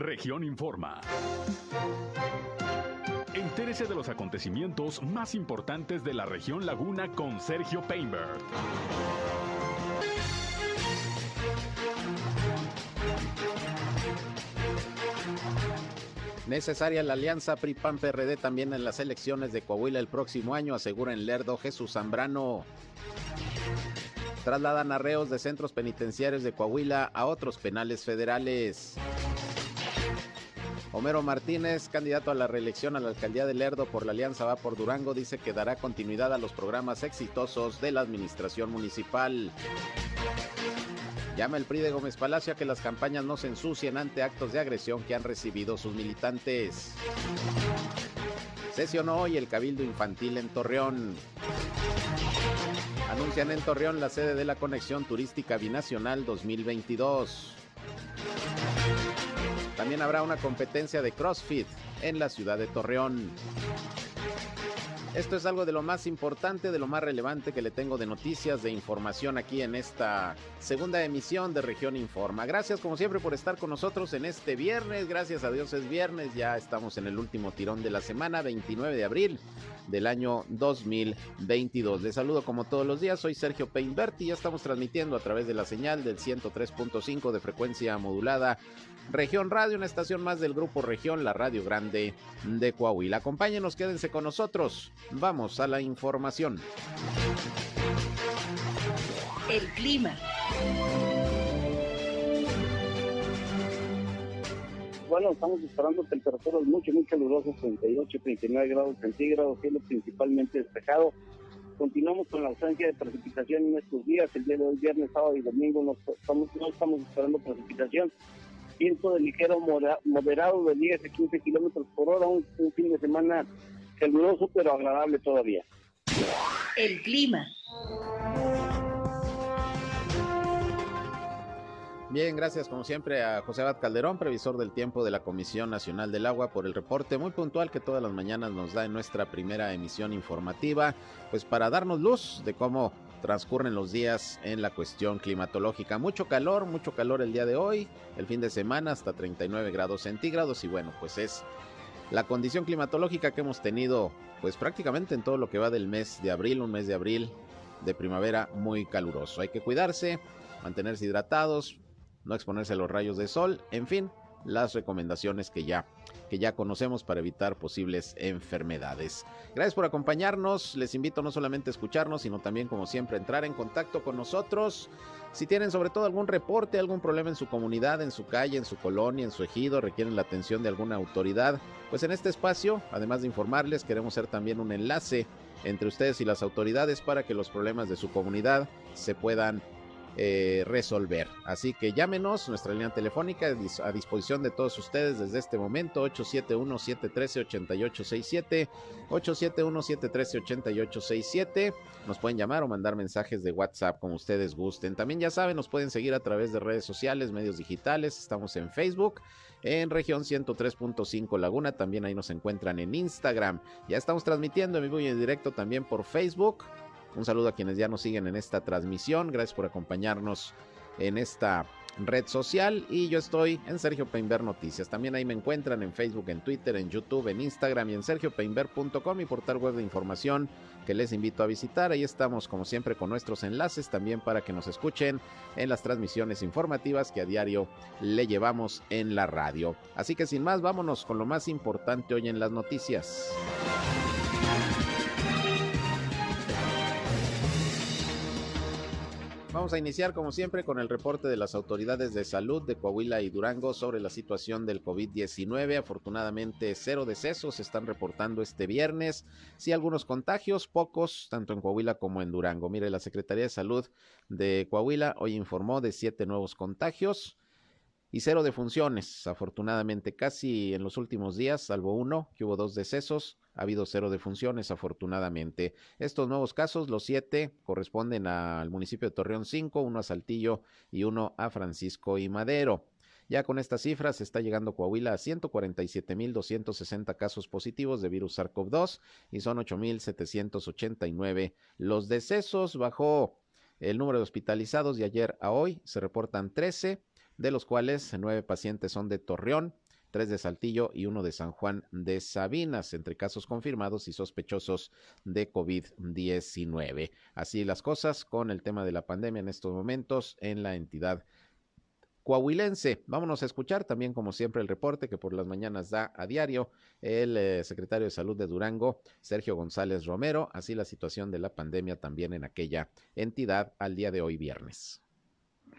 Región Informa. Entérese de los acontecimientos más importantes de la región Laguna con Sergio Painberg. Necesaria la alianza PRI-PAN-PRD también en las elecciones de Coahuila el próximo año, asegura en Lerdo Jesús Zambrano. Trasladan arreos de centros penitenciarios de Coahuila a otros penales federales. Homero Martínez, candidato a la reelección a la alcaldía de Lerdo por la Alianza Va por Durango, dice que dará continuidad a los programas exitosos de la administración municipal. Llama el PRI de Gómez Palacio a que las campañas no se ensucien ante actos de agresión que han recibido sus militantes. Sesionó hoy el Cabildo Infantil en Torreón. Anuncian en Torreón la sede de la Conexión Turística Binacional 2022. También habrá una competencia de CrossFit en la ciudad de Torreón. Esto es algo de lo más importante, de lo más relevante que le tengo de noticias, de información aquí en esta segunda emisión de Región Informa. Gracias como siempre por estar con nosotros en este viernes. Gracias a Dios es viernes, ya estamos en el último tirón de la semana, 29 de abril del año 2022. Les saludo como todos los días, soy Sergio Peinberti y ya estamos transmitiendo a través de la señal del 103.5 de frecuencia modulada Región Radio, una estación más del grupo Región, la Radio Grande de Coahuila. Acompáñenos, quédense con nosotros. Vamos a la información. El clima. Bueno, estamos esperando temperaturas mucho, muy calurosas, 38, 39 grados centígrados, cielo principalmente despejado. Continuamos con la ausencia de precipitación en estos días. El día de hoy, viernes, sábado y domingo, no estamos, no estamos esperando precipitación viento de ligero moderado de 10 a 15 kilómetros por hora, un, fin de semana caluroso pero agradable todavía. El clima. Bien, gracias como siempre a José Abad Calderón, previsor del tiempo de la Comisión Nacional del Agua, por el reporte muy puntual que todas las mañanas nos da en nuestra primera emisión informativa, pues para darnos luz de cómo transcurren los días en la cuestión climatológica. Mucho calor, mucho calor el día de hoy, el fin de semana hasta 39 grados centígrados y bueno, pues es la condición climatológica que hemos tenido pues prácticamente en todo lo que va del mes de abril, un mes de abril de primavera muy caluroso. Hay que cuidarse, mantenerse hidratados, no exponerse a los rayos de sol, en fin, las recomendaciones que ya que ya conocemos para evitar posibles enfermedades. Gracias por acompañarnos. Les invito no solamente a escucharnos, sino también, como siempre, a entrar en contacto con nosotros. Si tienen sobre todo algún reporte, algún problema en su comunidad, en su calle, en su colonia, en su ejido, requieren la atención de alguna autoridad, pues en este espacio, además de informarles, queremos ser también un enlace entre ustedes y las autoridades para que los problemas de su comunidad se puedan eh, resolver. Así que llámenos, nuestra línea telefónica a disposición de todos ustedes desde este momento, 871-713-8867, 871-713-8867. Nos pueden llamar o mandar mensajes de WhatsApp como ustedes gusten. También ya saben, nos pueden seguir a través de redes sociales, medios digitales, estamos en Facebook en región 103.5 Laguna. También ahí nos encuentran en Instagram. Ya estamos transmitiendo en vivo y en directo también por Facebook. Un saludo a quienes ya nos siguen en esta transmisión. Gracias por acompañarnos en esta red social y yo estoy en Sergio Peinber Noticias. También ahí me encuentran en Facebook, en Twitter, en YouTube, en Instagram y en sergiopeinber.com, mi portal web de información que les invito a visitar. Ahí estamos como siempre con nuestros enlaces también para que nos escuchen en las transmisiones informativas que a diario le llevamos en la radio. Así que sin más, vámonos con lo más importante hoy en las noticias. Vamos a iniciar como siempre con el reporte de las autoridades de salud de Coahuila y Durango sobre la situación del COVID-19. Afortunadamente cero decesos se están reportando este viernes. Sí algunos contagios, pocos, tanto en Coahuila como en Durango. Mire, la Secretaría de Salud de Coahuila hoy informó de siete nuevos contagios y cero defunciones. Afortunadamente casi en los últimos días, salvo uno, que hubo dos decesos ha habido cero defunciones, afortunadamente. Estos nuevos casos, los siete, corresponden al municipio de Torreón 5, uno a Saltillo y uno a Francisco y Madero. Ya con estas cifras está llegando Coahuila a 147.260 casos positivos de virus SARS-CoV-2 y son 8.789 los decesos. Bajó el número de hospitalizados de ayer a hoy, se reportan 13, de los cuales nueve pacientes son de Torreón, tres de Saltillo y uno de San Juan de Sabinas, entre casos confirmados y sospechosos de COVID-19. Así las cosas con el tema de la pandemia en estos momentos en la entidad coahuilense. Vámonos a escuchar también, como siempre, el reporte que por las mañanas da a diario el eh, secretario de Salud de Durango, Sergio González Romero, así la situación de la pandemia también en aquella entidad al día de hoy viernes.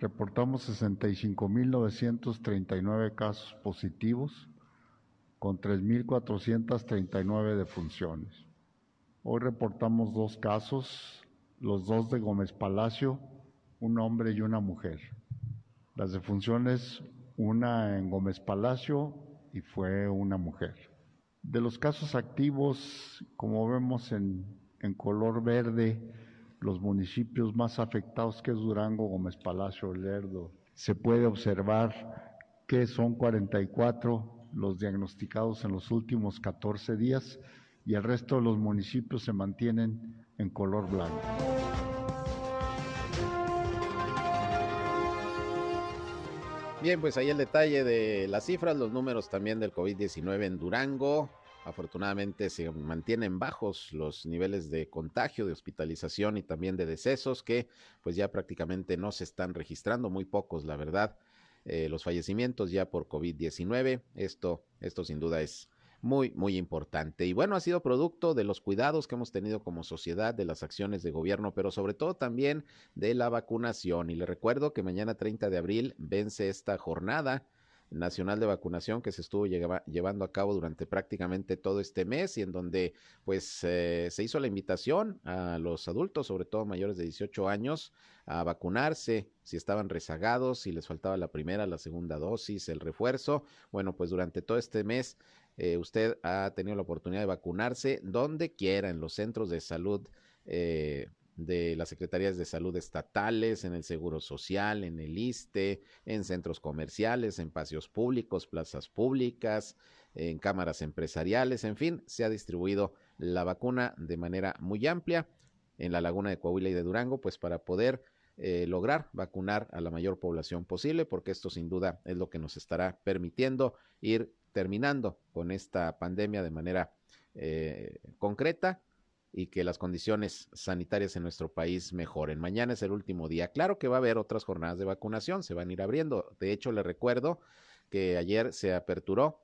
Reportamos 65.939 casos positivos con 3.439 defunciones. Hoy reportamos dos casos, los dos de Gómez Palacio, un hombre y una mujer. Las defunciones, una en Gómez Palacio y fue una mujer. De los casos activos, como vemos en, en color verde, los municipios más afectados que es Durango, Gómez Palacio, Lerdo, se puede observar que son 44 los diagnosticados en los últimos 14 días y el resto de los municipios se mantienen en color blanco. Bien, pues ahí el detalle de las cifras, los números también del COVID-19 en Durango. Afortunadamente se mantienen bajos los niveles de contagio, de hospitalización y también de decesos que pues ya prácticamente no se están registrando, muy pocos la verdad, eh, los fallecimientos ya por COVID-19. Esto, esto sin duda es muy, muy importante. Y bueno, ha sido producto de los cuidados que hemos tenido como sociedad, de las acciones de gobierno, pero sobre todo también de la vacunación. Y le recuerdo que mañana 30 de abril vence esta jornada nacional de vacunación que se estuvo llevando a cabo durante prácticamente todo este mes y en donde pues eh, se hizo la invitación a los adultos, sobre todo mayores de 18 años, a vacunarse si estaban rezagados, si les faltaba la primera, la segunda dosis, el refuerzo. Bueno, pues durante todo este mes eh, usted ha tenido la oportunidad de vacunarse donde quiera, en los centros de salud eh, de las secretarías de salud estatales, en el Seguro Social, en el ISTE, en centros comerciales, en paseos públicos, plazas públicas, en cámaras empresariales, en fin, se ha distribuido la vacuna de manera muy amplia en la laguna de Coahuila y de Durango, pues para poder eh, lograr vacunar a la mayor población posible, porque esto sin duda es lo que nos estará permitiendo ir terminando con esta pandemia de manera eh, concreta y que las condiciones sanitarias en nuestro país mejoren. Mañana es el último día. Claro que va a haber otras jornadas de vacunación, se van a ir abriendo. De hecho, le recuerdo que ayer se aperturó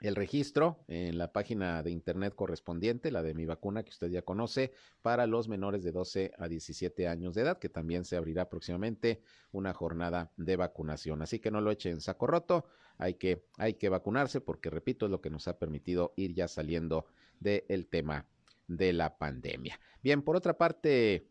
el registro en la página de internet correspondiente, la de mi vacuna que usted ya conoce, para los menores de 12 a 17 años de edad, que también se abrirá próximamente una jornada de vacunación. Así que no lo echen en saco roto, hay que, hay que vacunarse porque, repito, es lo que nos ha permitido ir ya saliendo del tema de la pandemia. Bien, por otra parte,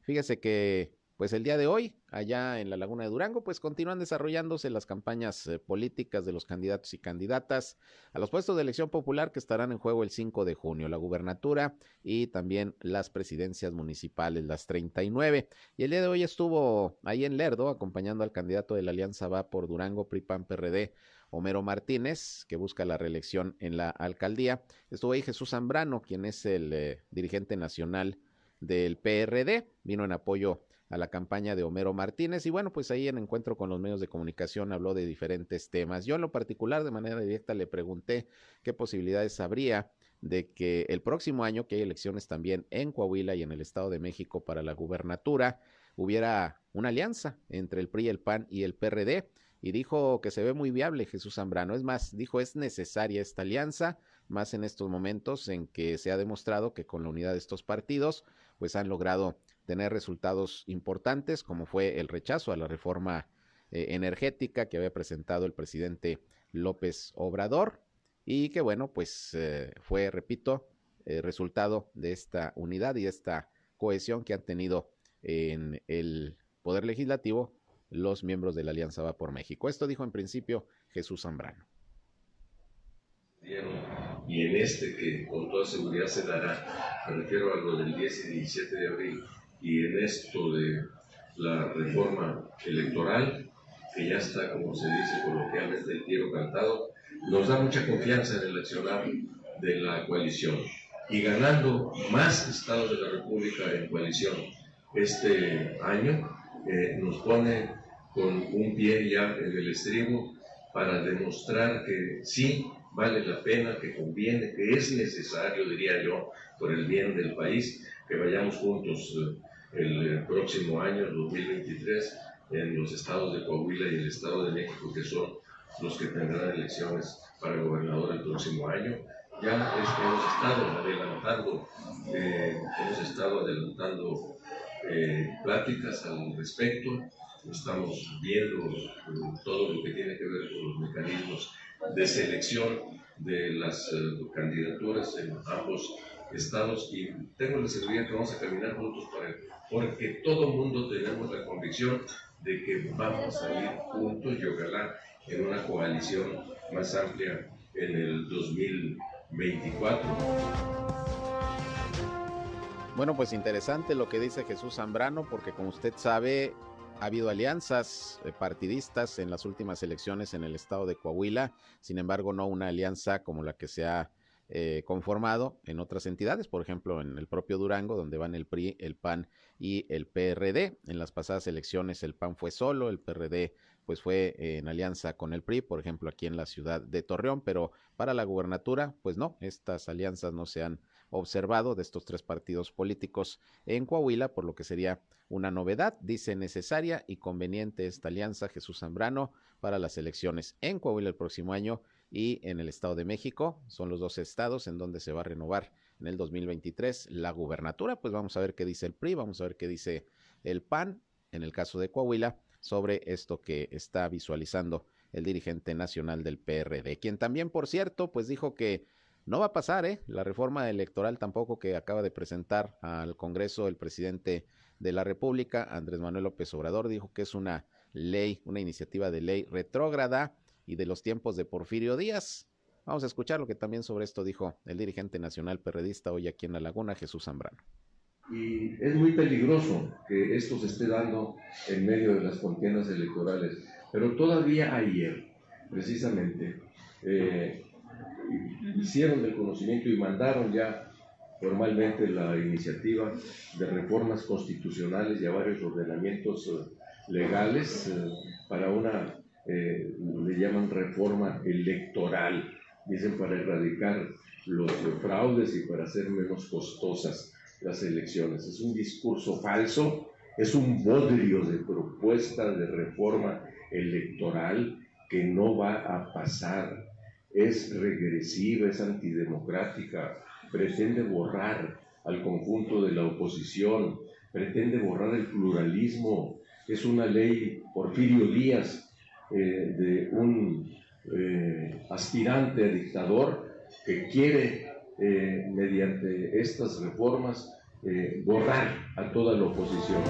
fíjese que pues el día de hoy, allá en la Laguna de Durango, pues continúan desarrollándose las campañas eh, políticas de los candidatos y candidatas a los puestos de elección popular que estarán en juego el 5 de junio, la gubernatura y también las presidencias municipales, las 39. Y el día de hoy estuvo ahí en Lerdo acompañando al candidato de la Alianza Va por Durango, PRIPAN PRD, Homero Martínez, que busca la reelección en la alcaldía. Estuvo ahí Jesús Zambrano, quien es el eh, dirigente nacional del PRD, vino en apoyo a la campaña de Homero Martínez y bueno, pues ahí en encuentro con los medios de comunicación habló de diferentes temas. Yo en lo particular de manera directa le pregunté qué posibilidades habría de que el próximo año, que hay elecciones también en Coahuila y en el Estado de México para la gubernatura, hubiera una alianza entre el PRI, el PAN y el PRD. Y dijo que se ve muy viable Jesús Zambrano. Es más, dijo es necesaria esta alianza, más en estos momentos en que se ha demostrado que con la unidad de estos partidos, pues han logrado tener resultados importantes, como fue el rechazo a la reforma eh, energética que había presentado el presidente López Obrador y que bueno, pues eh, fue, repito, el resultado de esta unidad y esta cohesión que han tenido en el Poder Legislativo los miembros de la Alianza Va por México. Esto dijo en principio Jesús Zambrano. Y en este que con toda seguridad se dará, me refiero a lo del 10 y 17 de abril, y en esto de la reforma electoral, que ya está, como se dice coloquialmente, el tiro cantado, nos da mucha confianza en el accionar de la coalición. Y ganando más estados de la República en coalición este año, eh, nos pone con un pie ya en el estribo para demostrar que sí vale la pena, que conviene, que es necesario, diría yo, por el bien del país, que vayamos juntos eh, el próximo año, el 2023, en los estados de Coahuila y el estado de México, que son los que tendrán elecciones para gobernador el próximo año. Ya hemos estado adelantando, eh, hemos estado adelantando eh, pláticas al respecto, estamos viendo todo lo que tiene que ver con los mecanismos de selección de las candidaturas en ambos estados y tengo la seguridad que vamos a caminar juntos para, porque todo mundo tenemos la convicción de que vamos a ir juntos y ojalá en una coalición más amplia en el 2024. Bueno, pues interesante lo que dice Jesús Zambrano, porque como usted sabe, ha habido alianzas eh, partidistas en las últimas elecciones en el estado de Coahuila, sin embargo, no una alianza como la que se ha eh, conformado en otras entidades, por ejemplo en el propio Durango, donde van el PRI, el PAN y el PRD. En las pasadas elecciones el PAN fue solo, el PRD pues fue en alianza con el PRI, por ejemplo aquí en la ciudad de Torreón, pero para la gubernatura pues no, estas alianzas no se han observado de estos tres partidos políticos en Coahuila, por lo que sería una novedad, dice necesaria y conveniente esta alianza Jesús Zambrano para las elecciones en Coahuila el próximo año y en el Estado de México. Son los dos estados en donde se va a renovar en el 2023 la gubernatura. Pues vamos a ver qué dice el PRI, vamos a ver qué dice el PAN en el caso de Coahuila sobre esto que está visualizando el dirigente nacional del PRD, quien también, por cierto, pues dijo que no va a pasar, ¿eh? La reforma electoral tampoco que acaba de presentar al Congreso el presidente de la República, Andrés Manuel López Obrador, dijo que es una ley, una iniciativa de ley retrógrada y de los tiempos de Porfirio Díaz. Vamos a escuchar lo que también sobre esto dijo el dirigente nacional perredista hoy aquí en La Laguna, Jesús Zambrano. Y es muy peligroso que esto se esté dando en medio de las contiendas electorales. Pero todavía ayer, precisamente, eh, hicieron el conocimiento y mandaron ya formalmente la iniciativa de reformas constitucionales y a varios ordenamientos eh, legales eh, para una eh, le llaman reforma electoral, dicen para erradicar los fraudes y para hacer menos costosas las elecciones. Es un discurso falso, es un bodrio de propuesta de reforma electoral que no va a pasar. Es regresiva, es antidemocrática, pretende borrar al conjunto de la oposición, pretende borrar el pluralismo. Es una ley Porfirio Díaz eh, de un eh, aspirante a dictador que quiere, eh, mediante estas reformas, borrar a toda la oposición.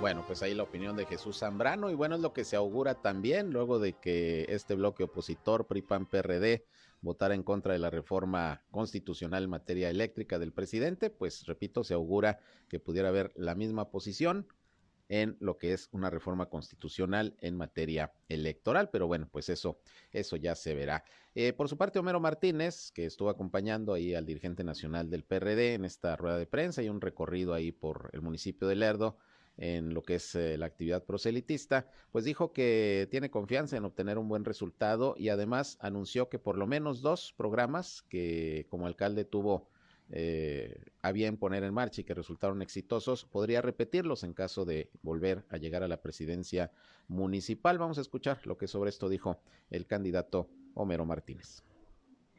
Bueno, pues ahí la opinión de Jesús Zambrano y bueno, es lo que se augura también luego de que este bloque opositor PRI-PAN-PRD votara en contra de la reforma constitucional en materia eléctrica del presidente, pues repito, se augura que pudiera haber la misma posición en lo que es una reforma constitucional en materia electoral, pero bueno, pues eso, eso ya se verá. Eh, por su parte, Homero Martínez, que estuvo acompañando ahí al dirigente nacional del PRD en esta rueda de prensa y un recorrido ahí por el municipio de Lerdo en lo que es eh, la actividad proselitista, pues dijo que tiene confianza en obtener un buen resultado y además anunció que por lo menos dos programas que como alcalde tuvo eh, a bien poner en marcha y que resultaron exitosos, podría repetirlos en caso de volver a llegar a la presidencia municipal. Vamos a escuchar lo que sobre esto dijo el candidato Homero Martínez.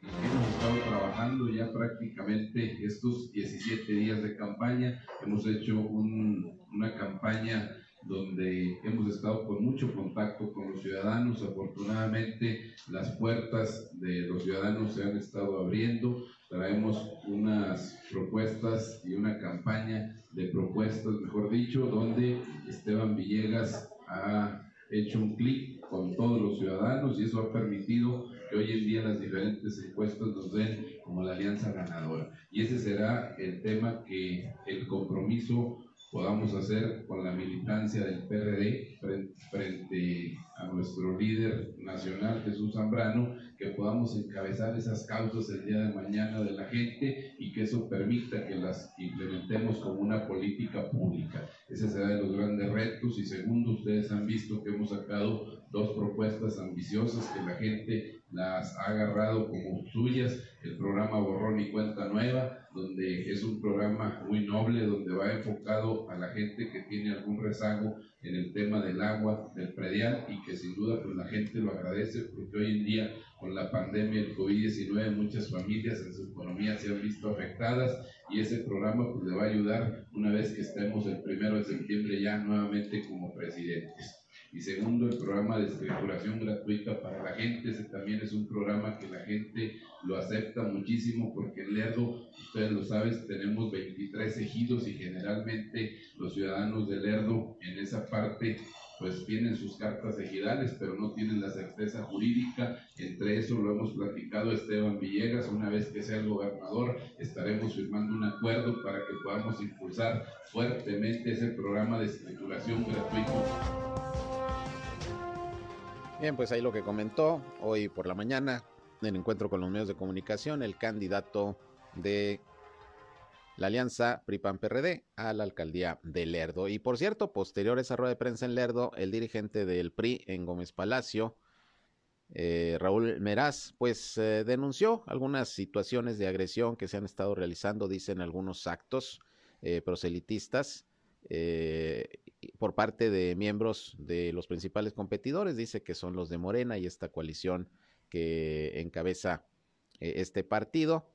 Hemos estado trabajando ya prácticamente estos 17 días de campaña. Hemos hecho una campaña donde hemos estado con mucho contacto con los ciudadanos. Afortunadamente las puertas de los ciudadanos se han estado abriendo traemos unas propuestas y una campaña de propuestas, mejor dicho, donde Esteban Villegas ha hecho un clic con todos los ciudadanos y eso ha permitido hoy en día las diferentes encuestas nos den como la alianza ganadora. Y ese será el tema que el compromiso podamos hacer con la militancia del PRD frente, a nuestro líder nacional, Jesús Zambrano, que podamos encabezar esas causas el día de mañana de la gente y que eso permita que las implementemos como una política pública. Ese será de los grandes retos. Y segundo, ustedes han visto que hemos sacado dos propuestas ambiciosas que la gente las ha agarrado como suyas, el programa Borrón y Cuenta Nueva, donde es un programa muy noble, donde va enfocado a la gente que tiene algún rezago en el tema del agua, del predial, y que sin duda pues la gente lo agradece, porque hoy en día con la pandemia del COVID-19 muchas familias en su economía se han visto afectadas y ese programa pues le va a ayudar una vez que estemos el primero de septiembre ya nuevamente como presidentes. Y segundo, el programa de escrituración gratuita para la gente. Ese también es un programa que la gente lo acepta muchísimo porque en Lerdo, ustedes lo saben, tenemos 23 ejidos y generalmente los ciudadanos de Lerdo en esa parte pues tienen sus cartas ejidales, pero no tienen la certeza jurídica. Entre eso lo hemos platicado Esteban Villegas, una vez que sea el gobernador, estaremos firmando un acuerdo para que podamos impulsar fuertemente ese programa de escrituración gratuito. Bien, pues ahí lo que comentó hoy por la mañana en encuentro con los medios de comunicación el candidato de la alianza PRI-PAN-PRD a la alcaldía de Lerdo. Y por cierto, posterior a esa rueda de prensa en Lerdo, el dirigente del PRI en Gómez Palacio, eh, Raúl Meraz, pues eh, denunció algunas situaciones de agresión que se han estado realizando, dicen algunos actos eh, proselitistas por parte de miembros de los principales competidores, dice que son los de Morena y esta coalición que encabeza este partido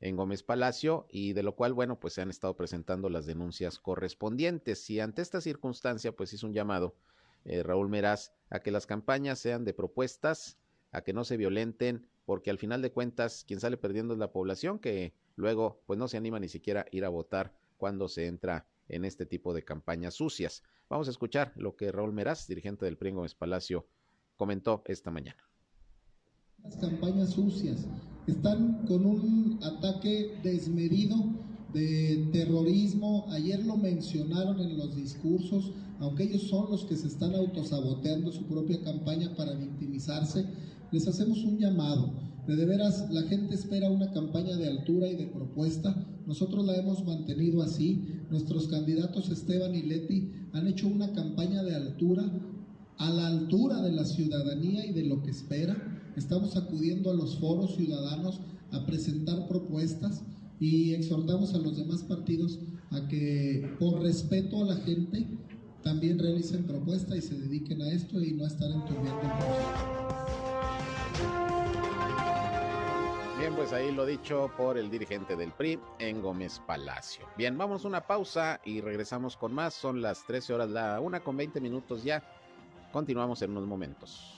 en Gómez Palacio y de lo cual, bueno, pues se han estado presentando las denuncias correspondientes. Y ante esta circunstancia, pues hizo un llamado eh, Raúl Meraz a que las campañas sean de propuestas, a que no se violenten, porque al final de cuentas quien sale perdiendo es la población que luego pues no se anima ni siquiera a ir a votar cuando se entra en este tipo de campañas sucias. Vamos a escuchar lo que Raúl Meraz, dirigente del PRI Gómez Palacio, comentó esta mañana. Las campañas sucias están con un ataque desmedido de terrorismo. Ayer lo mencionaron en los discursos, aunque ellos son los que se están autosaboteando su propia campaña para victimizarse, les hacemos un llamado de, veras, la gente espera una campaña de altura y de propuesta. Nosotros la hemos mantenido así. Nuestros candidatos Esteban y Leti han hecho una campaña de altura, a la altura de la ciudadanía y de lo que espera. Estamos acudiendo a los foros ciudadanos a presentar propuestas y exhortamos a los demás partidos a que por respeto a la gente también realicen propuestas y se dediquen a esto y no estar enturbiando el proceso. Bien, pues ahí lo dicho por el dirigente del PRI en Gómez Palacio. Bien, vamos a una pausa y regresamos con más. Son las 13 horas, la una con 20 minutos ya. Continuamos en unos momentos.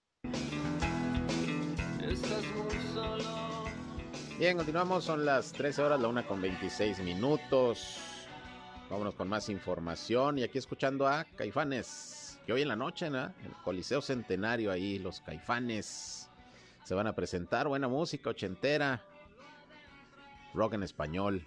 Bien, continuamos, son las 13 horas, la una con 26 minutos. Vámonos con más información y aquí escuchando a Caifanes, que hoy en la noche, ¿no? El Coliseo Centenario ahí, los Caifanes se van a presentar, buena música ochentera, rock en español.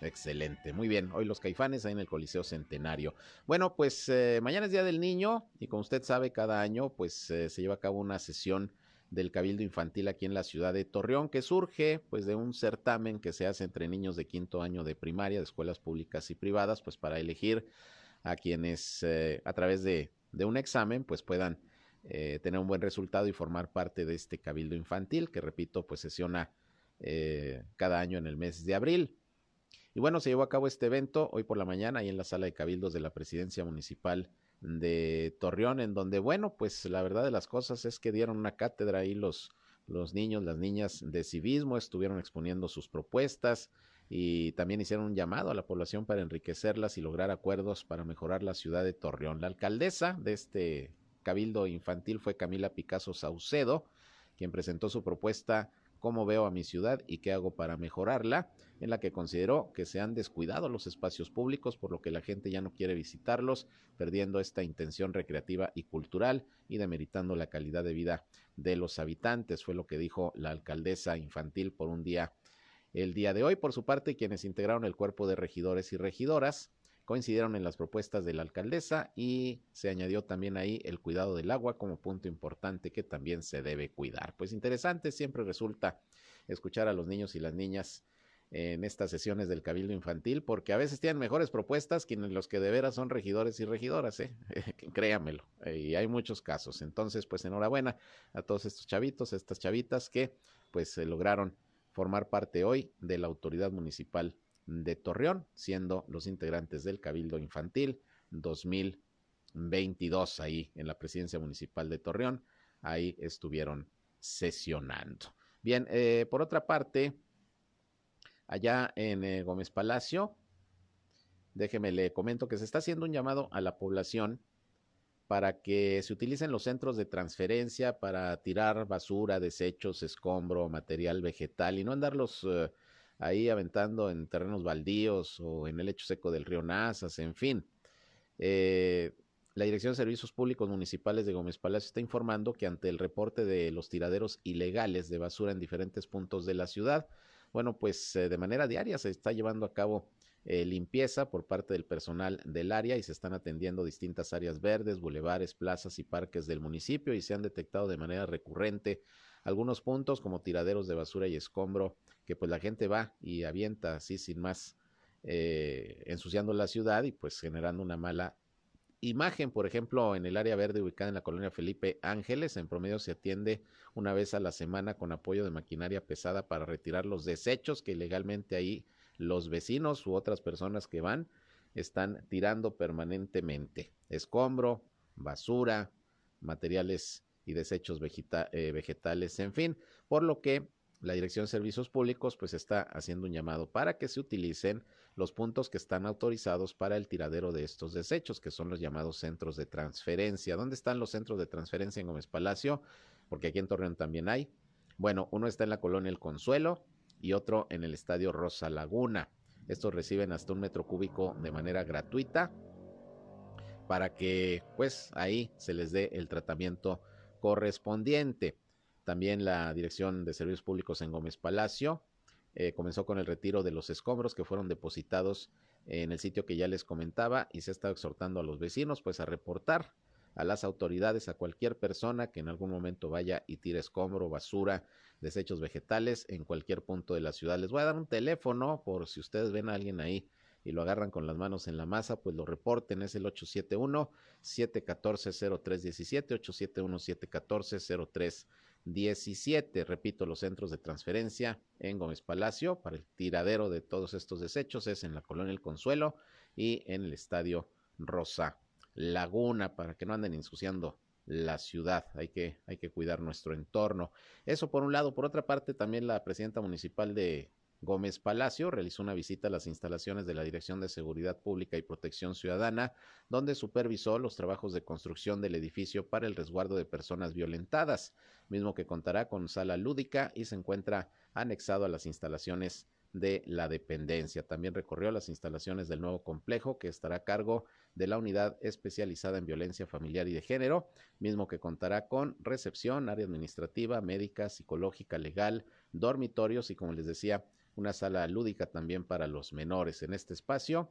Excelente, muy bien. Hoy los caifanes ahí en el Coliseo Centenario. Bueno, pues eh, mañana es Día del Niño y como usted sabe, cada año pues eh, se lleva a cabo una sesión del Cabildo Infantil aquí en la ciudad de Torreón que surge pues de un certamen que se hace entre niños de quinto año de primaria, de escuelas públicas y privadas, pues para elegir a quienes eh, a través de, de, un examen pues puedan tener un buen resultado y formar parte de este Cabildo Infantil que repito pues sesiona eh, cada año en el mes de abril. Y bueno, se llevó a cabo este evento hoy por la mañana ahí en la sala de cabildos de la presidencia municipal de Torreón, en donde, bueno, pues la verdad de las cosas es que dieron una cátedra ahí los, los niños, las niñas de civismo, estuvieron exponiendo sus propuestas y también hicieron un llamado a la población para enriquecerlas y lograr acuerdos para mejorar la ciudad de Torreón. La alcaldesa de este Cabildo Infantil fue Camila Picasso Saucedo, quien presentó su propuesta Cómo veo a mi ciudad y qué hago para mejorarla, en la que consideró que se han descuidado los espacios públicos, por lo que la gente ya no quiere visitarlos, perdiendo esta intención recreativa y cultural y demeritando la calidad de vida de los habitantes, fue lo que dijo la alcaldesa infantil por un día el día de hoy. Por su parte, quienes integraron el cuerpo de regidores y regidoras coincidieron en las propuestas de la alcaldesa y se añadió también ahí el cuidado del agua como punto importante que también se debe cuidar. Pues interesante siempre resulta escuchar a los niños y las niñas en estas sesiones del Cabildo Infantil, porque a veces tienen mejores propuestas que los que de veras son regidores y regidoras, ¿eh? créamelo, y hay muchos casos. Entonces, pues enhorabuena a todos estos chavitos, estas chavitas que pues se lograron formar parte hoy de la autoridad municipal de Torreón, siendo los integrantes del Cabildo Infantil 2022 ahí en la presidencia municipal de Torreón. Ahí estuvieron sesionando. Bien, eh, por otra parte, allá en eh, Gómez Palacio, déjeme le comento que se está haciendo un llamado a la población para que se utilicen los centros de transferencia para tirar basura, desechos, escombro, material vegetal y no andarlos eh, ahí aventando en terrenos baldíos o en el lecho seco del río Nazas, en fin. Eh, la Dirección de Servicios Públicos Municipales de Gómez Palacio está informando que ante el reporte de los tiraderos ilegales de basura en diferentes puntos de la ciudad, bueno, pues eh, de manera diaria se está llevando a cabo eh, limpieza por parte del personal del área y se están atendiendo distintas áreas verdes, bulevares, plazas y parques del municipio y se han detectado de manera recurrente algunos puntos como tiraderos de basura y escombro que pues la gente va y avienta así sin más, eh, ensuciando la ciudad y pues generando una mala imagen. Por ejemplo, en el área verde ubicada en la colonia Felipe Ángeles, en promedio se atiende una vez a la semana con apoyo de maquinaria pesada para retirar los desechos que ilegalmente ahí los vecinos u otras personas que van están tirando permanentemente. Escombro, basura, materiales y desechos eh, vegetales, en fin, por lo que la Dirección de Servicios Públicos pues está haciendo un llamado para que se utilicen los puntos que están autorizados para el tiradero de estos desechos, que son los llamados centros de transferencia. ¿Dónde están los centros de transferencia en Gómez Palacio? Porque aquí en Torreón también hay. Bueno, uno está en la colonia El Consuelo y otro en el Estadio Rosa Laguna. Estos reciben hasta un metro cúbico de manera gratuita para que pues ahí se les dé el tratamiento correspondiente. También la Dirección de Servicios Públicos en Gómez Palacio eh, comenzó con el retiro de los escombros que fueron depositados en el sitio que ya les comentaba y se está exhortando a los vecinos pues a reportar a las autoridades, a cualquier persona que en algún momento vaya y tire escombro, basura, desechos vegetales en cualquier punto de la ciudad. Les voy a dar un teléfono por si ustedes ven a alguien ahí y lo agarran con las manos en la masa, pues lo reporten. Es el 871-714-0317, 871-714-0317. Repito, los centros de transferencia en Gómez Palacio para el tiradero de todos estos desechos es en la colonia El Consuelo y en el estadio Rosa Laguna para que no anden ensuciando la ciudad. Hay que, hay que cuidar nuestro entorno. Eso por un lado. Por otra parte, también la presidenta municipal de Gómez Palacio realizó una visita a las instalaciones de la Dirección de Seguridad Pública y Protección Ciudadana, donde supervisó los trabajos de construcción del edificio para el resguardo de personas violentadas, mismo que contará con sala lúdica y se encuentra anexado a las instalaciones de la dependencia. También recorrió las instalaciones del nuevo complejo que estará a cargo de la unidad especializada en violencia familiar y de género, mismo que contará con recepción, área administrativa, médica, psicológica, legal, dormitorios y, como les decía, una sala lúdica también para los menores. En este espacio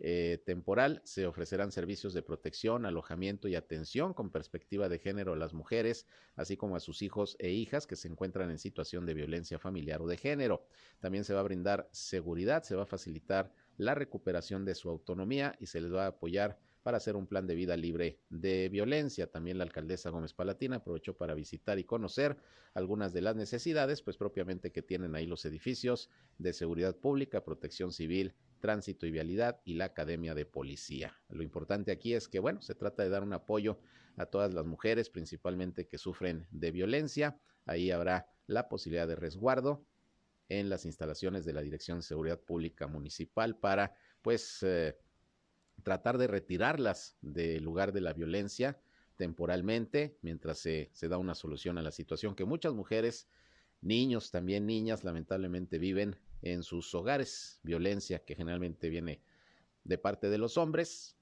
eh, temporal se ofrecerán servicios de protección, alojamiento y atención con perspectiva de género a las mujeres, así como a sus hijos e hijas que se encuentran en situación de violencia familiar o de género. También se va a brindar seguridad, se va a facilitar la recuperación de su autonomía y se les va a apoyar para hacer un plan de vida libre de violencia. También la alcaldesa Gómez Palatina aprovechó para visitar y conocer algunas de las necesidades, pues propiamente que tienen ahí los edificios de seguridad pública, protección civil, tránsito y vialidad y la Academia de Policía. Lo importante aquí es que, bueno, se trata de dar un apoyo a todas las mujeres, principalmente que sufren de violencia. Ahí habrá la posibilidad de resguardo en las instalaciones de la Dirección de Seguridad Pública Municipal para, pues, eh, tratar de retirarlas del lugar de la violencia temporalmente mientras se, se da una solución a la situación que muchas mujeres, niños, también niñas, lamentablemente viven en sus hogares. Violencia que generalmente viene de parte de los hombres.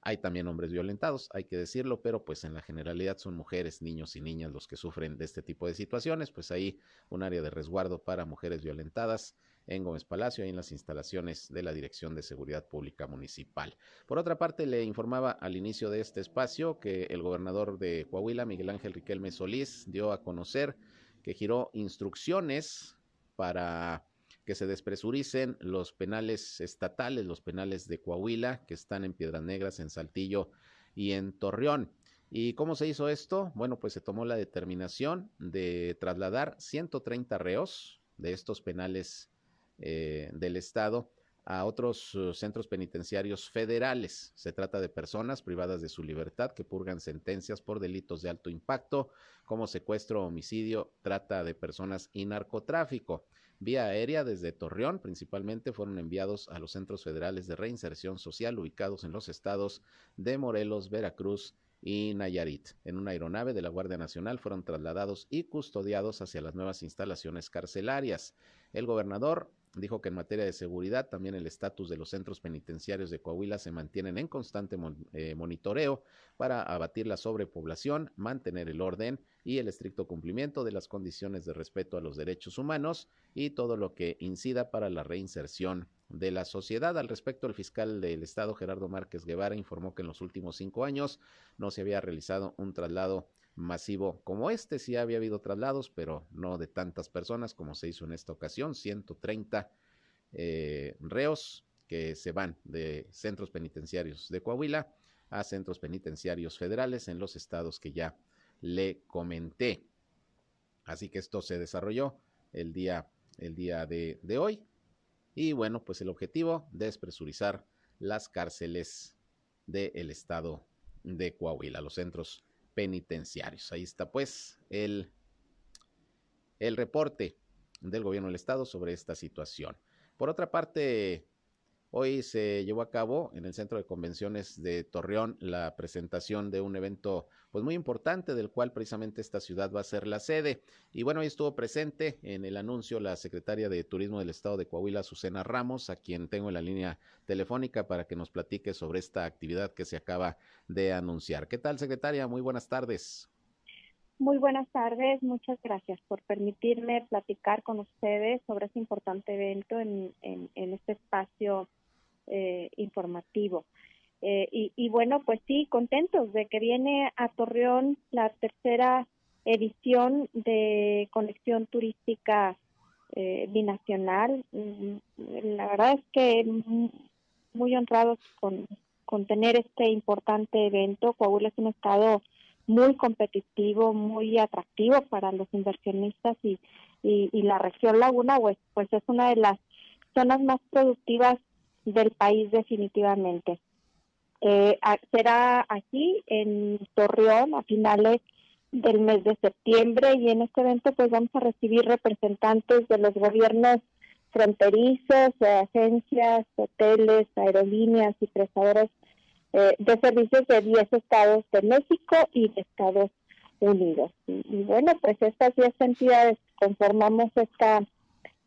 Hay también hombres violentados, hay que decirlo, pero pues en la generalidad son mujeres, niños y niñas los que sufren de este tipo de situaciones. Pues ahí un área de resguardo para mujeres violentadas en Gómez Palacio, y en las instalaciones de la Dirección de Seguridad Pública Municipal. Por otra parte, le informaba al inicio de este espacio que el gobernador de Coahuila, Miguel Ángel Riquelme Solís, dio a conocer que giró instrucciones para que se despresuricen los penales estatales, los penales de Coahuila, que están en Piedras Negras, en Saltillo y en Torreón. ¿Y cómo se hizo esto? Bueno, pues se tomó la determinación de trasladar 130 reos de estos penales eh, del Estado a otros uh, centros penitenciarios federales. Se trata de personas privadas de su libertad que purgan sentencias por delitos de alto impacto, como secuestro, homicidio, trata de personas y narcotráfico. Vía aérea desde Torreón, principalmente, fueron enviados a los centros federales de reinserción social ubicados en los estados de Morelos, Veracruz y Nayarit. En una aeronave de la Guardia Nacional fueron trasladados y custodiados hacia las nuevas instalaciones carcelarias. El gobernador Dijo que en materia de seguridad también el estatus de los centros penitenciarios de Coahuila se mantienen en constante eh, monitoreo para abatir la sobrepoblación, mantener el orden y el estricto cumplimiento de las condiciones de respeto a los derechos humanos y todo lo que incida para la reinserción de la sociedad. Al respecto, el fiscal del Estado, Gerardo Márquez Guevara, informó que en los últimos cinco años no se había realizado un traslado masivo como este. Sí había habido traslados, pero no de tantas personas como se hizo en esta ocasión. 130 eh, reos que se van de centros penitenciarios de Coahuila a centros penitenciarios federales en los estados que ya le comenté. Así que esto se desarrolló el día, el día de, de hoy. Y bueno, pues el objetivo, despresurizar las cárceles del estado de Coahuila, los centros penitenciarios. Ahí está pues el, el reporte del gobierno del estado sobre esta situación. Por otra parte, Hoy se llevó a cabo en el Centro de Convenciones de Torreón la presentación de un evento pues muy importante del cual precisamente esta ciudad va a ser la sede. Y bueno, ahí estuvo presente en el anuncio la secretaria de Turismo del Estado de Coahuila, Susana Ramos, a quien tengo en la línea telefónica para que nos platique sobre esta actividad que se acaba de anunciar. ¿Qué tal, secretaria? Muy buenas tardes. Muy buenas tardes, muchas gracias por permitirme platicar con ustedes sobre este importante evento en, en, en este espacio eh, informativo. Eh, y, bueno, pues sí, contentos de que viene a Torreón la tercera edición de conexión turística eh, binacional. Mm, la verdad es que muy honrados con, con tener este importante evento. Coahuila es un estado muy competitivo, muy atractivo para los inversionistas y, y, y la región Laguna pues, pues es una de las zonas más productivas del país definitivamente. Eh, será aquí en Torreón a finales del mes de septiembre y en este evento pues vamos a recibir representantes de los gobiernos fronterizos, de agencias, hoteles, aerolíneas y prestadores eh, de servicios de 10 estados de México y de Estados Unidos. Y, y bueno, pues estas 10 entidades conformamos esta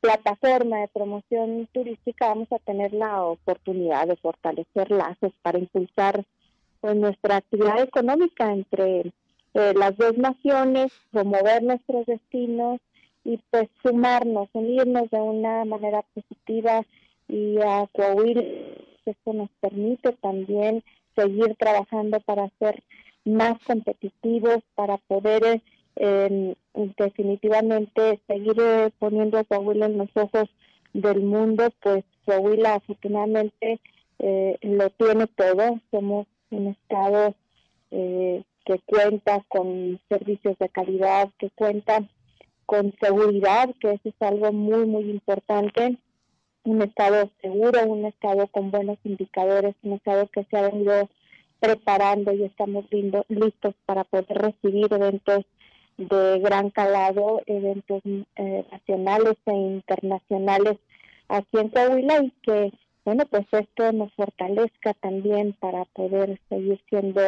plataforma de promoción turística vamos a tener la oportunidad de fortalecer lazos para impulsar pues, nuestra actividad económica entre eh, las dos naciones, promover nuestros destinos y pues sumarnos, unirnos de una manera positiva y a Coahuila esto nos permite también seguir trabajando para ser más competitivos, para poder definitivamente seguir eh, poniendo a Coahuila en los ojos del mundo, pues Coahuila afortunadamente eh, lo tiene todo. Somos un estado eh, que cuenta con servicios de calidad, que cuenta con seguridad, que eso es algo muy, muy importante. Un estado seguro, un estado con buenos indicadores, un estado que se ha venido preparando y estamos listos para poder recibir eventos de gran calado, eventos eh, nacionales e internacionales aquí en Coahuila y que, bueno, pues esto nos fortalezca también para poder seguir siendo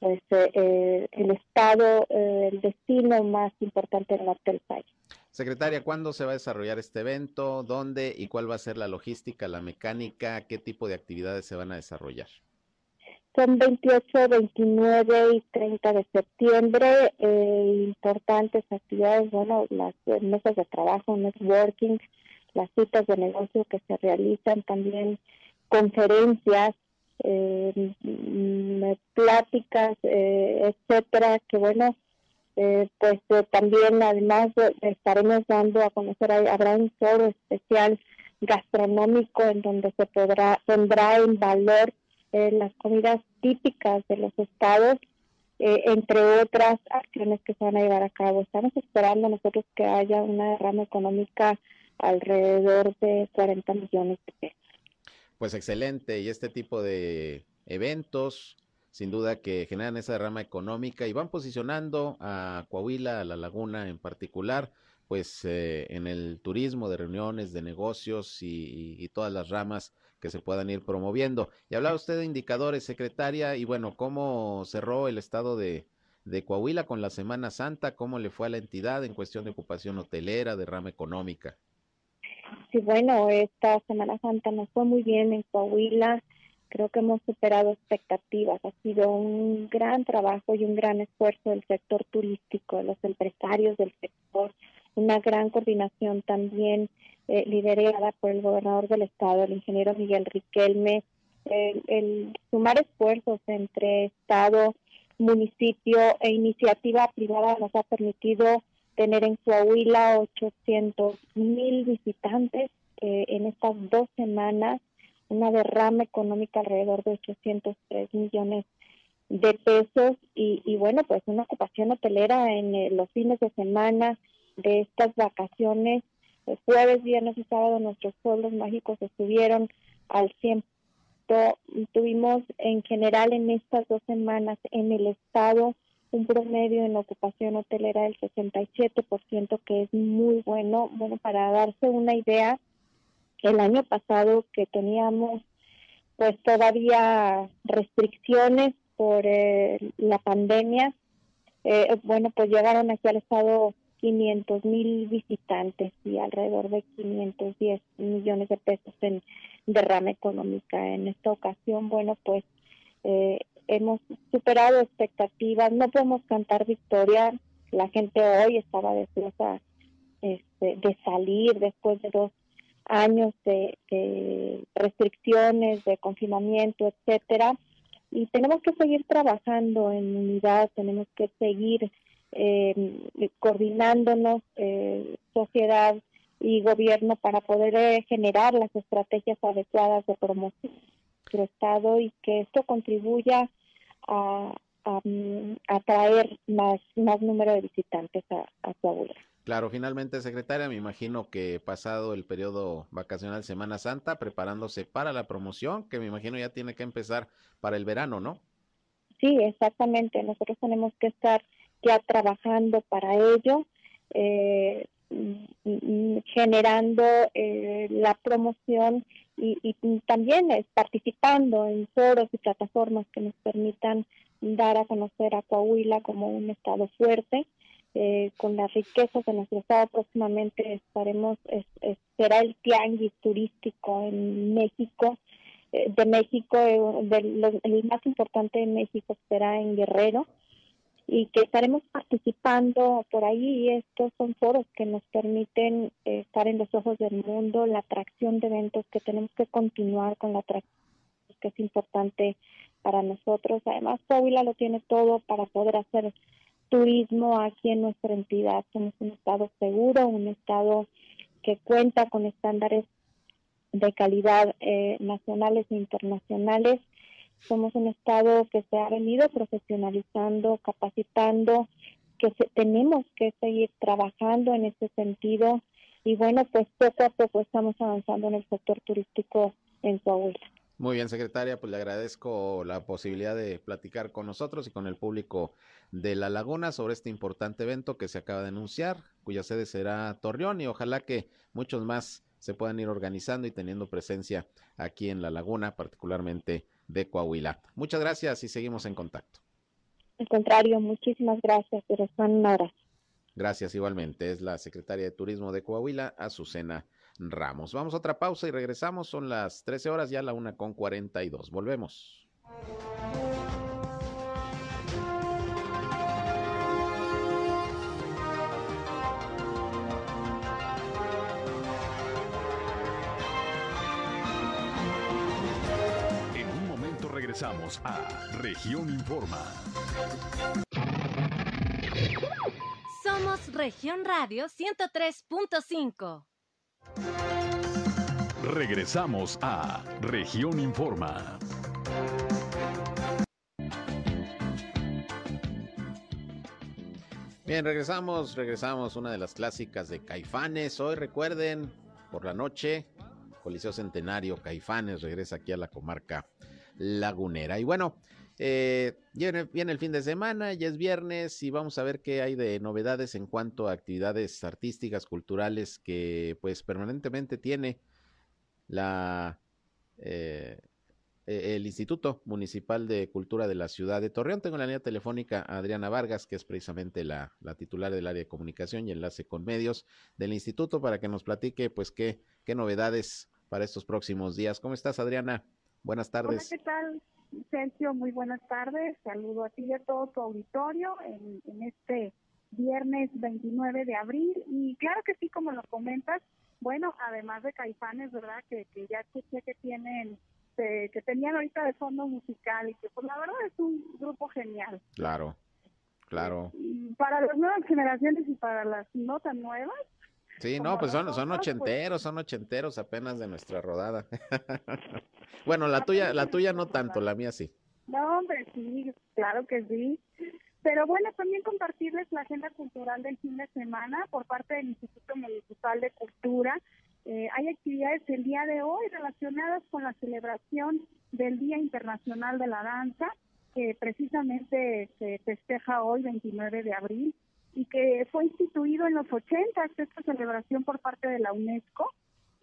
pues el estado, el destino más importante del norte del país. Secretaria, ¿cuándo se va a desarrollar este evento? ¿Dónde y cuál va a ser la logística, la mecánica? ¿Qué tipo de actividades se van a desarrollar? Son 28, 29 y 30 de septiembre. Eh, importantes actividades, bueno, las mesas de trabajo, networking, las citas de negocio que se realizan, también conferencias, eh, mm, pláticas, eh, etcétera, que bueno, eh, pues eh, también además estaremos dando a conocer, habrá un foro especial gastronómico en donde se podrá pondrá en valor eh, las comidas típicas de los estados, entre otras acciones que se van a llevar a cabo. Estamos esperando nosotros que haya una derrama económica alrededor de 40 millones de pesos. Pues excelente, y este tipo de eventos sin duda que generan esa derrama económica y van posicionando a Coahuila, a la laguna en particular, pues eh, en el turismo de reuniones, de negocios y, todas las ramas que se puedan ir promoviendo. Y hablaba usted de indicadores, secretaria, y bueno, ¿cómo cerró el estado de, de Coahuila con la Semana Santa? ¿Cómo le fue a la entidad en cuestión de ocupación hotelera, de rama económica? Sí, bueno, esta Semana Santa nos fue muy bien en Coahuila creo que hemos superado expectativas. Ha sido un gran trabajo y un gran esfuerzo del sector turístico, de los empresarios del sector, una gran coordinación también eh, liderada por el gobernador del estado, el ingeniero Miguel Riquelme, el, sumar esfuerzos entre estado, municipio e iniciativa privada nos ha permitido tener en Coahuila 800 mil visitantes eh, en estas dos semanas una derrama económica alrededor de 803 millones de pesos y, bueno, pues una ocupación hotelera en eh, los fines de semana de estas vacaciones, el jueves, viernes y sábado nuestros pueblos mágicos estuvieron al 100. Tuvimos en general en estas dos semanas en el estado un promedio en ocupación hotelera del 67%, que es muy bueno. Bueno, para darse una idea, el año pasado que teníamos pues todavía restricciones por eh, la pandemia, eh, bueno, pues llegaron aquí al estado 500 mil visitantes y alrededor de 510 millones de pesos en derrama económica. En esta ocasión, bueno, pues eh, hemos superado expectativas, no podemos cantar victoria, la gente hoy estaba deseosa este, de salir después de dos años de, restricciones, de confinamiento, etcétera. Y tenemos que seguir trabajando en unidad, tenemos que seguir coordinándonos, eh, sociedad y gobierno, para poder eh, generar las estrategias adecuadas de promoción del Estado y que esto contribuya a, atraer más, más número de visitantes a, a Coahuila. Claro, finalmente, secretaria, me imagino que pasado el periodo vacacional Semana Santa, preparándose para la promoción, que me imagino ya tiene que empezar para el verano, ¿no? Sí, exactamente. Nosotros tenemos que estar ya trabajando para ello, eh, generando eh, la promoción y, y también participando en foros y plataformas que nos permitan dar a conocer a Coahuila como un estado fuerte eh, con las riquezas de nuestro estado. Próximamente estaremos, será el tianguis turístico en México, eh, de México, eh, el más importante de México será en Guerrero y que estaremos participando por ahí estos son foros que nos permiten estar en los ojos del mundo, la atracción de eventos que tenemos que continuar con la atracción que es importante para nosotros. Además, Coahuila lo tiene todo para poder hacer turismo aquí en nuestra entidad. Somos un estado seguro, un estado que cuenta con estándares de calidad eh, nacionales e internacionales. Somos un estado que se ha venido profesionalizando, capacitando, que tenemos que seguir trabajando en ese sentido. Y bueno, pues poco a poco estamos avanzando en el sector turístico en Coahuila. Muy bien, secretaria, pues le agradezco la posibilidad de platicar con nosotros y con el público de La Laguna sobre este importante evento que se acaba de anunciar, cuya sede será Torreón y ojalá que muchos más se puedan ir organizando y teniendo presencia aquí en La Laguna, particularmente de Coahuila. Muchas gracias y seguimos en contacto. Al contrario, muchísimas gracias, pero son un abrazo. Gracias igualmente. Es la secretaria de Turismo de Coahuila, Azucena Ramos. Vamos a otra pausa y regresamos. Son las 13 horas, ya la una con 42. Volvemos. Regresamos a Región Informa. Somos Región Radio 103.5. Regresamos a Región Informa. Bien, regresamos, regresamos. Una de las clásicas de Caifanes. Hoy recuerden, por la noche, Coliseo Centenario, Caifanes regresa aquí a la comarca lagunera. Y bueno, eh, viene, el fin de semana, ya es viernes y vamos a ver qué hay de novedades en cuanto a actividades artísticas, culturales que pues permanentemente tiene la eh, el Instituto Municipal de Cultura de la Ciudad de Torreón. Tengo en la línea telefónica a Adriana Vargas, que es precisamente la, la, titular del área de comunicación y enlace con medios del instituto, para que nos platique pues qué, qué novedades para estos próximos días. ¿Cómo estás, Adriana? Buenas tardes. Hola, ¿qué tal? Sergio, muy buenas tardes. Saludo a ti y a todo tu auditorio en, en, este viernes 29 de abril. Y claro que sí, como lo comentas, bueno, además de Caifanes, ¿verdad? Que, que ya escuché que tienen, que, que tenían ahorita de fondo musical y que pues la verdad es un grupo genial. Claro, claro. Para las nuevas generaciones y para las no tan nuevas, Sí, no, pues son, son ochenteros, son ochenteros apenas de nuestra rodada. bueno, la tuya, la tuya no tanto, la mía sí. No, hombre, sí, claro que sí. Pero bueno, también compartirles la agenda cultural del fin de semana por parte del Instituto Municipal de Cultura. Eh, hay actividades el día de hoy relacionadas con la celebración del Día Internacional de la Danza, que precisamente se festeja hoy, 29 de abril y que fue instituido en los 80 esta celebración por parte de la UNESCO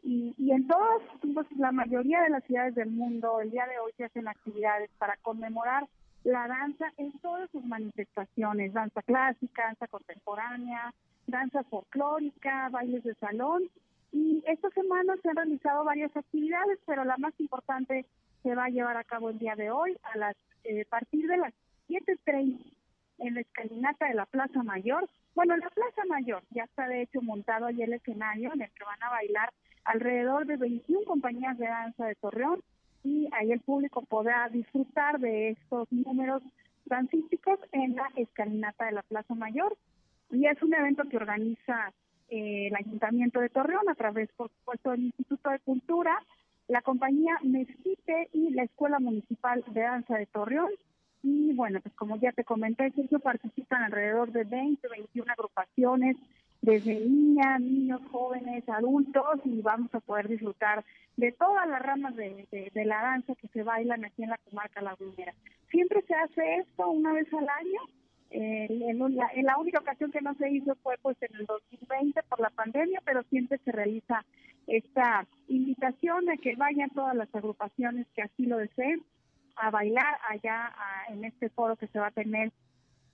y, y en todas, pues, la mayoría de las ciudades del mundo, el día de hoy se hacen actividades para conmemorar la danza en todas sus manifestaciones, danza clásica, danza contemporánea, danza folclórica, bailes de salón y esta semana se han realizado varias actividades, pero la más importante se va a llevar a cabo el día de hoy a las eh, partir de las 7.30 en la escalinata de la Plaza Mayor. Bueno, en la Plaza Mayor ya está de hecho montado ahí el escenario en el que van a bailar alrededor de 21 compañías de danza de Torreón y ahí el público podrá disfrutar de estos números dancísticos en la escalinata de la Plaza Mayor. Y es un evento que organiza eh, el Ayuntamiento de Torreón a través, por supuesto, del Instituto de Cultura, la compañía Mezquite y la Escuela Municipal de Danza de Torreón. Y bueno, pues como ya te comenté, Sergio, participan alrededor de 20, 21 agrupaciones, desde niñas, niños, jóvenes, adultos, y vamos a poder disfrutar de todas las ramas de, de, la danza que se bailan aquí en la comarca lagunera. Siempre se hace esto una vez al año. Eh, en, la, la única ocasión que no se hizo fue pues en el 2020 por la pandemia, pero siempre se realiza esta invitación a que vayan todas las agrupaciones que así lo deseen a bailar allá a, en este foro que se va a tener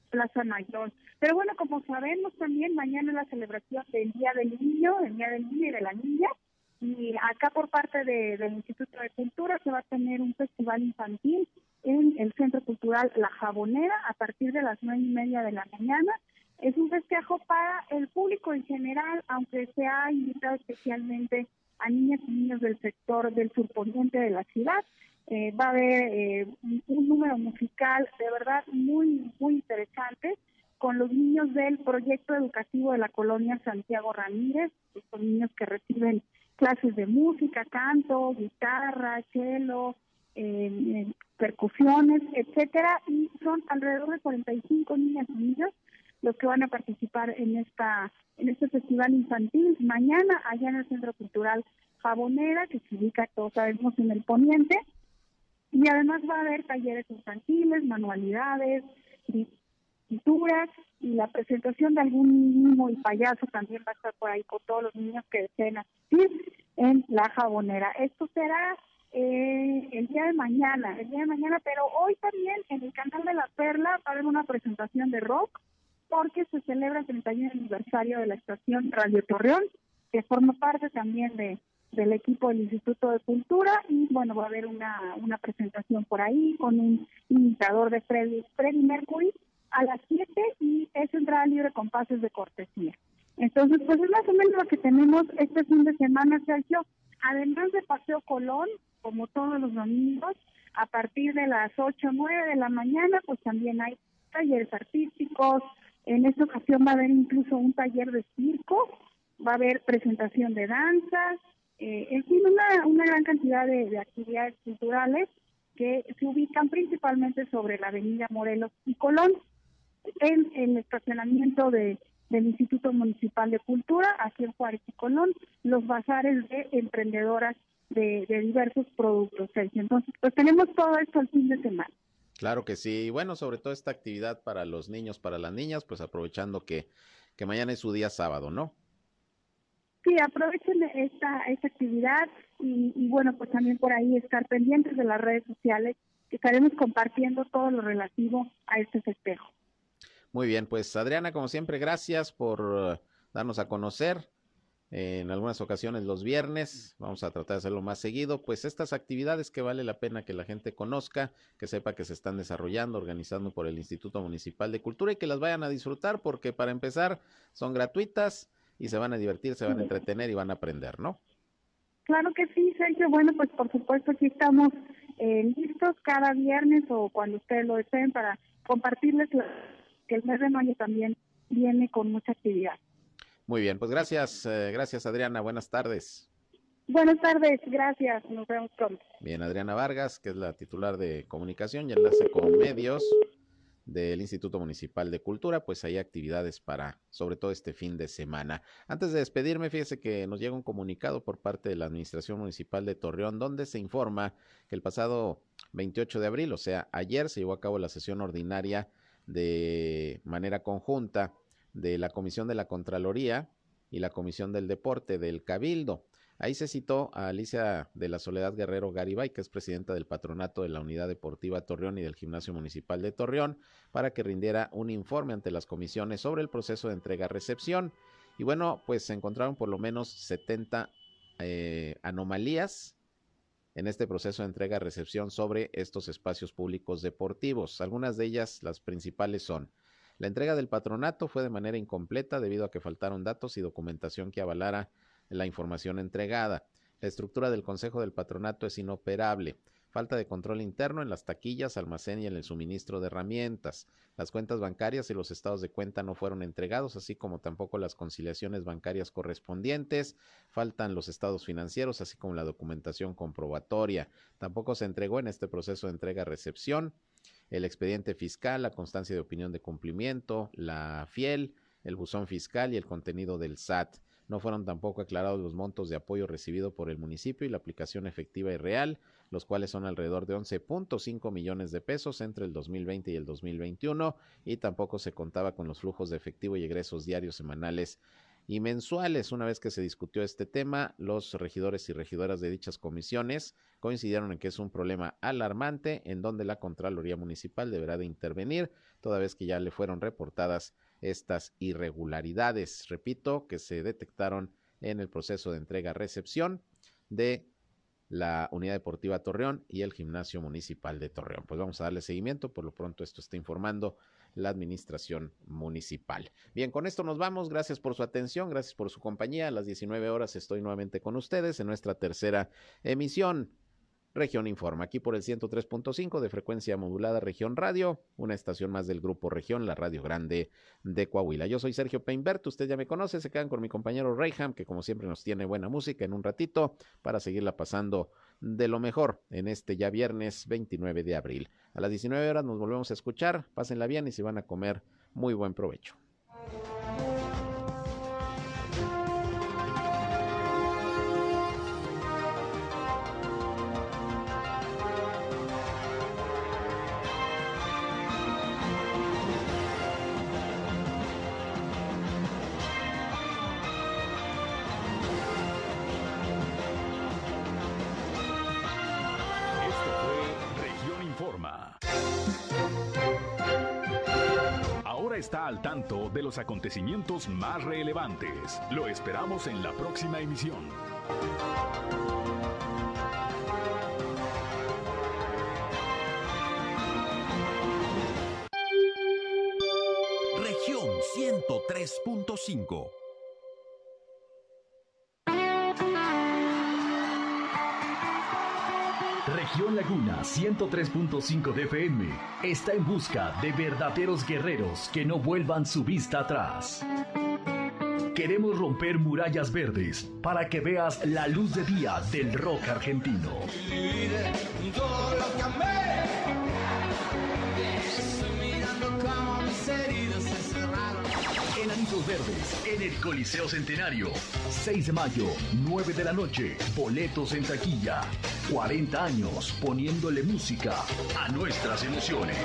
Plaza Mayor. Pero bueno, como sabemos también, mañana es la celebración del Día del Niño, el Día del Niño y de la Niña. Y acá por parte de, del Instituto de Cultura se va a tener un festival infantil en el Centro Cultural La Jabonera a partir de las nueve y media de la mañana. Es un festejo para el público en general, aunque se ha invitado especialmente a niñas y niños del sector del surponiente de la ciudad. Eh, va a haber eh, un, número musical de verdad muy, muy interesante con los niños del proyecto educativo de la colonia Santiago Ramírez, son niños que reciben clases de música, canto, guitarra, cello, eh, percusiones, etcétera, y son alrededor de 45 niñas y niños los que van a participar en esta en este festival infantil mañana allá en el Centro Cultural Jabonera, que se ubica, todos sabemos, en el poniente, y además va a haber talleres infantiles, manualidades, pinturas y la presentación de algún mimo y payaso también va a estar por ahí con todos los niños que deseen asistir en la jabonera. Esto será eh, el día de mañana, el día de mañana, pero hoy también en el canal de la Perla va a haber una presentación de rock porque se celebra el 31 aniversario de la estación Radio Torreón, que forma parte también de del equipo del Instituto de Cultura y bueno, va a haber una, una presentación por ahí con un imitador de Freddy, Freddy Mercury a las 7 y es entrada libre con pases de cortesía. Entonces, pues es más o menos lo que tenemos este fin de semana, Sergio. Además de Paseo Colón, como todos los domingos, a partir de las 8 o 9 de la mañana, pues también hay talleres artísticos. En esta ocasión va a haber incluso un taller de circo, va a haber presentación de danza, eh, en fin, una, una gran cantidad de, actividades culturales que se ubican principalmente sobre la avenida Morelos y Colón, en, el estacionamiento de, del Instituto Municipal de Cultura, aquí en Juárez y Colón, los bazares de emprendedoras de, diversos productos. Entonces, pues tenemos todo esto el fin de semana. Claro que sí. Y bueno, sobre todo esta actividad para los niños, para las niñas, pues aprovechando que, que mañana es su día sábado, ¿no? Sí, aprovechen esta, esta actividad y, bueno, pues también por ahí estar pendientes de las redes sociales, que estaremos compartiendo todo lo relativo a este festejo. Muy bien, pues Adriana, como siempre, gracias por uh, darnos a conocer. En algunas ocasiones los viernes, vamos a tratar de hacerlo más seguido, pues estas actividades que vale la pena que la gente conozca, que sepa que se están desarrollando, organizando por el Instituto Municipal de Cultura y que las vayan a disfrutar porque para empezar son gratuitas y se van a divertir, se van a entretener y van a aprender, ¿no? Claro que sí, Sergio. Bueno, pues por supuesto aquí estamos eh, listos cada viernes o cuando ustedes lo deseen para compartirles que el mes de mayo también viene con mucha actividad. Muy bien, pues gracias, eh, gracias Adriana, buenas tardes. Buenas tardes, gracias, nos vemos pronto. Bien, Adriana Vargas, que es la titular de comunicación y enlace con medios del Instituto Municipal de Cultura, pues hay actividades para, sobre todo este fin de semana. Antes de despedirme, fíjese que nos llega un comunicado por parte de la Administración Municipal de Torreón, donde se informa que el pasado 28 de abril, o sea, ayer se llevó a cabo la sesión ordinaria de manera conjunta de la Comisión de la Contraloría y la Comisión del Deporte del Cabildo. Ahí se citó a Alicia de la Soledad Guerrero Garibay, que es presidenta del patronato de la Unidad Deportiva Torreón y del Gimnasio Municipal de Torreón, para que rindiera un informe ante las comisiones sobre el proceso de entrega-recepción. Y bueno, pues se encontraron por lo menos 70 eh, anomalías en este proceso de entrega-recepción sobre estos espacios públicos deportivos. Algunas de ellas, las principales son la entrega del patronato fue de manera incompleta debido a que faltaron datos y documentación que avalara la información entregada. La estructura del Consejo del Patronato es inoperable. Falta de control interno en las taquillas, almacén y en el suministro de herramientas. Las cuentas bancarias y los estados de cuenta no fueron entregados, así como tampoco las conciliaciones bancarias correspondientes. Faltan los estados financieros, así como la documentación comprobatoria. Tampoco se entregó en este proceso de entrega-recepción el expediente fiscal, la constancia de opinión de cumplimiento, la FIEL, el buzón fiscal y el contenido del SAT. No fueron tampoco aclarados los montos de apoyo recibido por el municipio y la aplicación efectiva y real, los cuales son alrededor de 11.5 millones de pesos entre el 2020 y el 2021, y tampoco se contaba con los flujos de efectivo y egresos diarios, semanales y mensuales. Una vez que se discutió este tema, los regidores y regidoras de dichas comisiones coincidieron en que es un problema alarmante en donde la Contraloría Municipal deberá de intervenir, toda vez que ya le fueron reportadas estas irregularidades, repito, que se detectaron en el proceso de entrega-recepción de la Unidad Deportiva Torreón y el Gimnasio Municipal de Torreón. Pues vamos a darle seguimiento, por lo pronto esto está informando la Administración Municipal. Bien, con esto nos vamos, gracias por su atención, gracias por su compañía. A las 19 horas estoy nuevamente con ustedes en nuestra tercera emisión Región Informa, aquí por el 103.5 de frecuencia modulada Región Radio, una estación más del Grupo Región, la Radio Grande de Coahuila. Yo soy Sergio Peinbert, usted ya me conoce, se quedan con mi compañero Reyham, que como siempre nos tiene buena música en un ratito para seguirla pasando de lo mejor en este ya viernes 29 de abril. A las 19 horas nos volvemos a escuchar, pásenla bien y si van a comer, muy buen provecho. Está al tanto de los acontecimientos más relevantes. Lo esperamos en la próxima emisión. Región 103.5 Región Laguna 103.5 de FM está en busca de verdaderos guerreros que no vuelvan su vista atrás. Queremos romper murallas verdes para que veas la luz de día del rock argentino. Enanitos Verdes en el Coliseo Centenario. 6 de mayo, 9 de la noche. Boletos en taquilla. 40 años poniéndole música a nuestras emociones.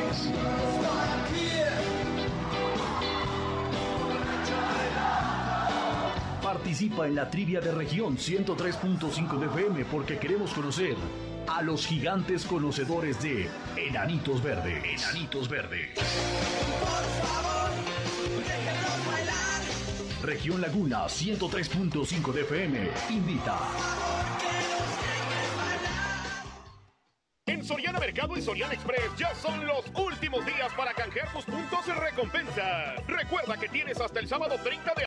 Participa en la trivia de región 103.5 de FM porque queremos conocer a los gigantes conocedores de Enanitos Verdes. Enanitos Verdes. Región Laguna 103.5 de FM invita. Y Soriana Express ya son los últimos días para canjear tus puntos en recompensa. Recuerda que tienes hasta el sábado 30 de